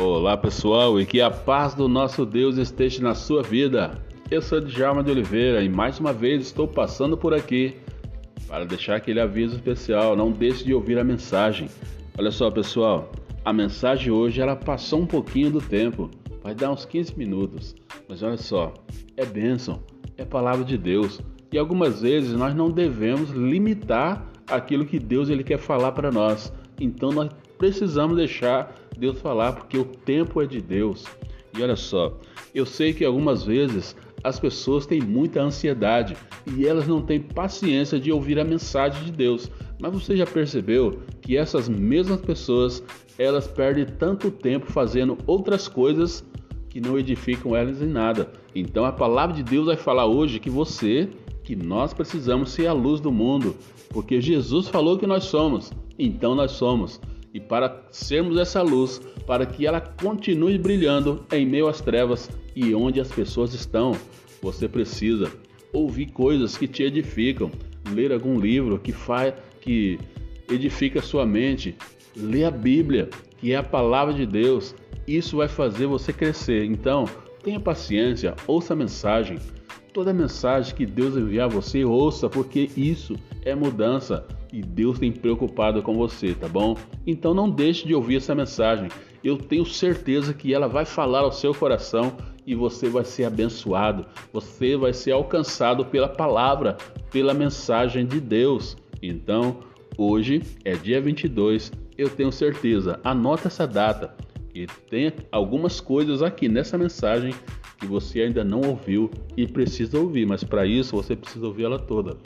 Olá pessoal e que a paz do nosso Deus esteja na sua vida. Eu sou Djalma de Oliveira e mais uma vez estou passando por aqui para deixar aquele aviso especial. Não deixe de ouvir a mensagem. Olha só pessoal, a mensagem hoje ela passou um pouquinho do tempo, vai dar uns 15 minutos, mas olha só, é bênção, é palavra de Deus e algumas vezes nós não devemos limitar aquilo que Deus ele quer falar para nós. Então nós precisamos deixar Deus falar, porque o tempo é de Deus. E olha só, eu sei que algumas vezes as pessoas têm muita ansiedade e elas não têm paciência de ouvir a mensagem de Deus. Mas você já percebeu que essas mesmas pessoas, elas perdem tanto tempo fazendo outras coisas que não edificam elas em nada. Então a palavra de Deus vai falar hoje que você, que nós precisamos ser a luz do mundo, porque Jesus falou que nós somos. Então nós somos e para sermos essa luz, para que ela continue brilhando em meio às trevas e onde as pessoas estão. Você precisa ouvir coisas que te edificam, ler algum livro que faz que edifica a sua mente, ler a Bíblia, que é a palavra de Deus. Isso vai fazer você crescer. Então, tenha paciência, ouça a mensagem. Toda mensagem que Deus enviar a você, ouça, porque isso é mudança e Deus tem preocupado com você, tá bom? Então não deixe de ouvir essa mensagem. Eu tenho certeza que ela vai falar ao seu coração e você vai ser abençoado. Você vai ser alcançado pela palavra, pela mensagem de Deus. Então, hoje é dia 22, eu tenho certeza. Anota essa data e tem algumas coisas aqui nessa mensagem que você ainda não ouviu e precisa ouvir, mas para isso você precisa ouvir ela toda.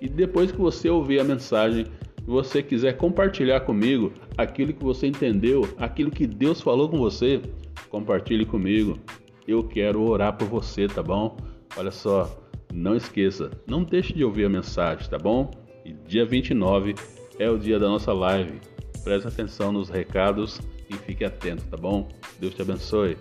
E depois que você ouvir a mensagem, você quiser compartilhar comigo aquilo que você entendeu, aquilo que Deus falou com você, compartilhe comigo. Eu quero orar por você, tá bom? Olha só, não esqueça, não deixe de ouvir a mensagem, tá bom? E dia 29 é o dia da nossa live. Preste atenção nos recados e fique atento, tá bom? Deus te abençoe.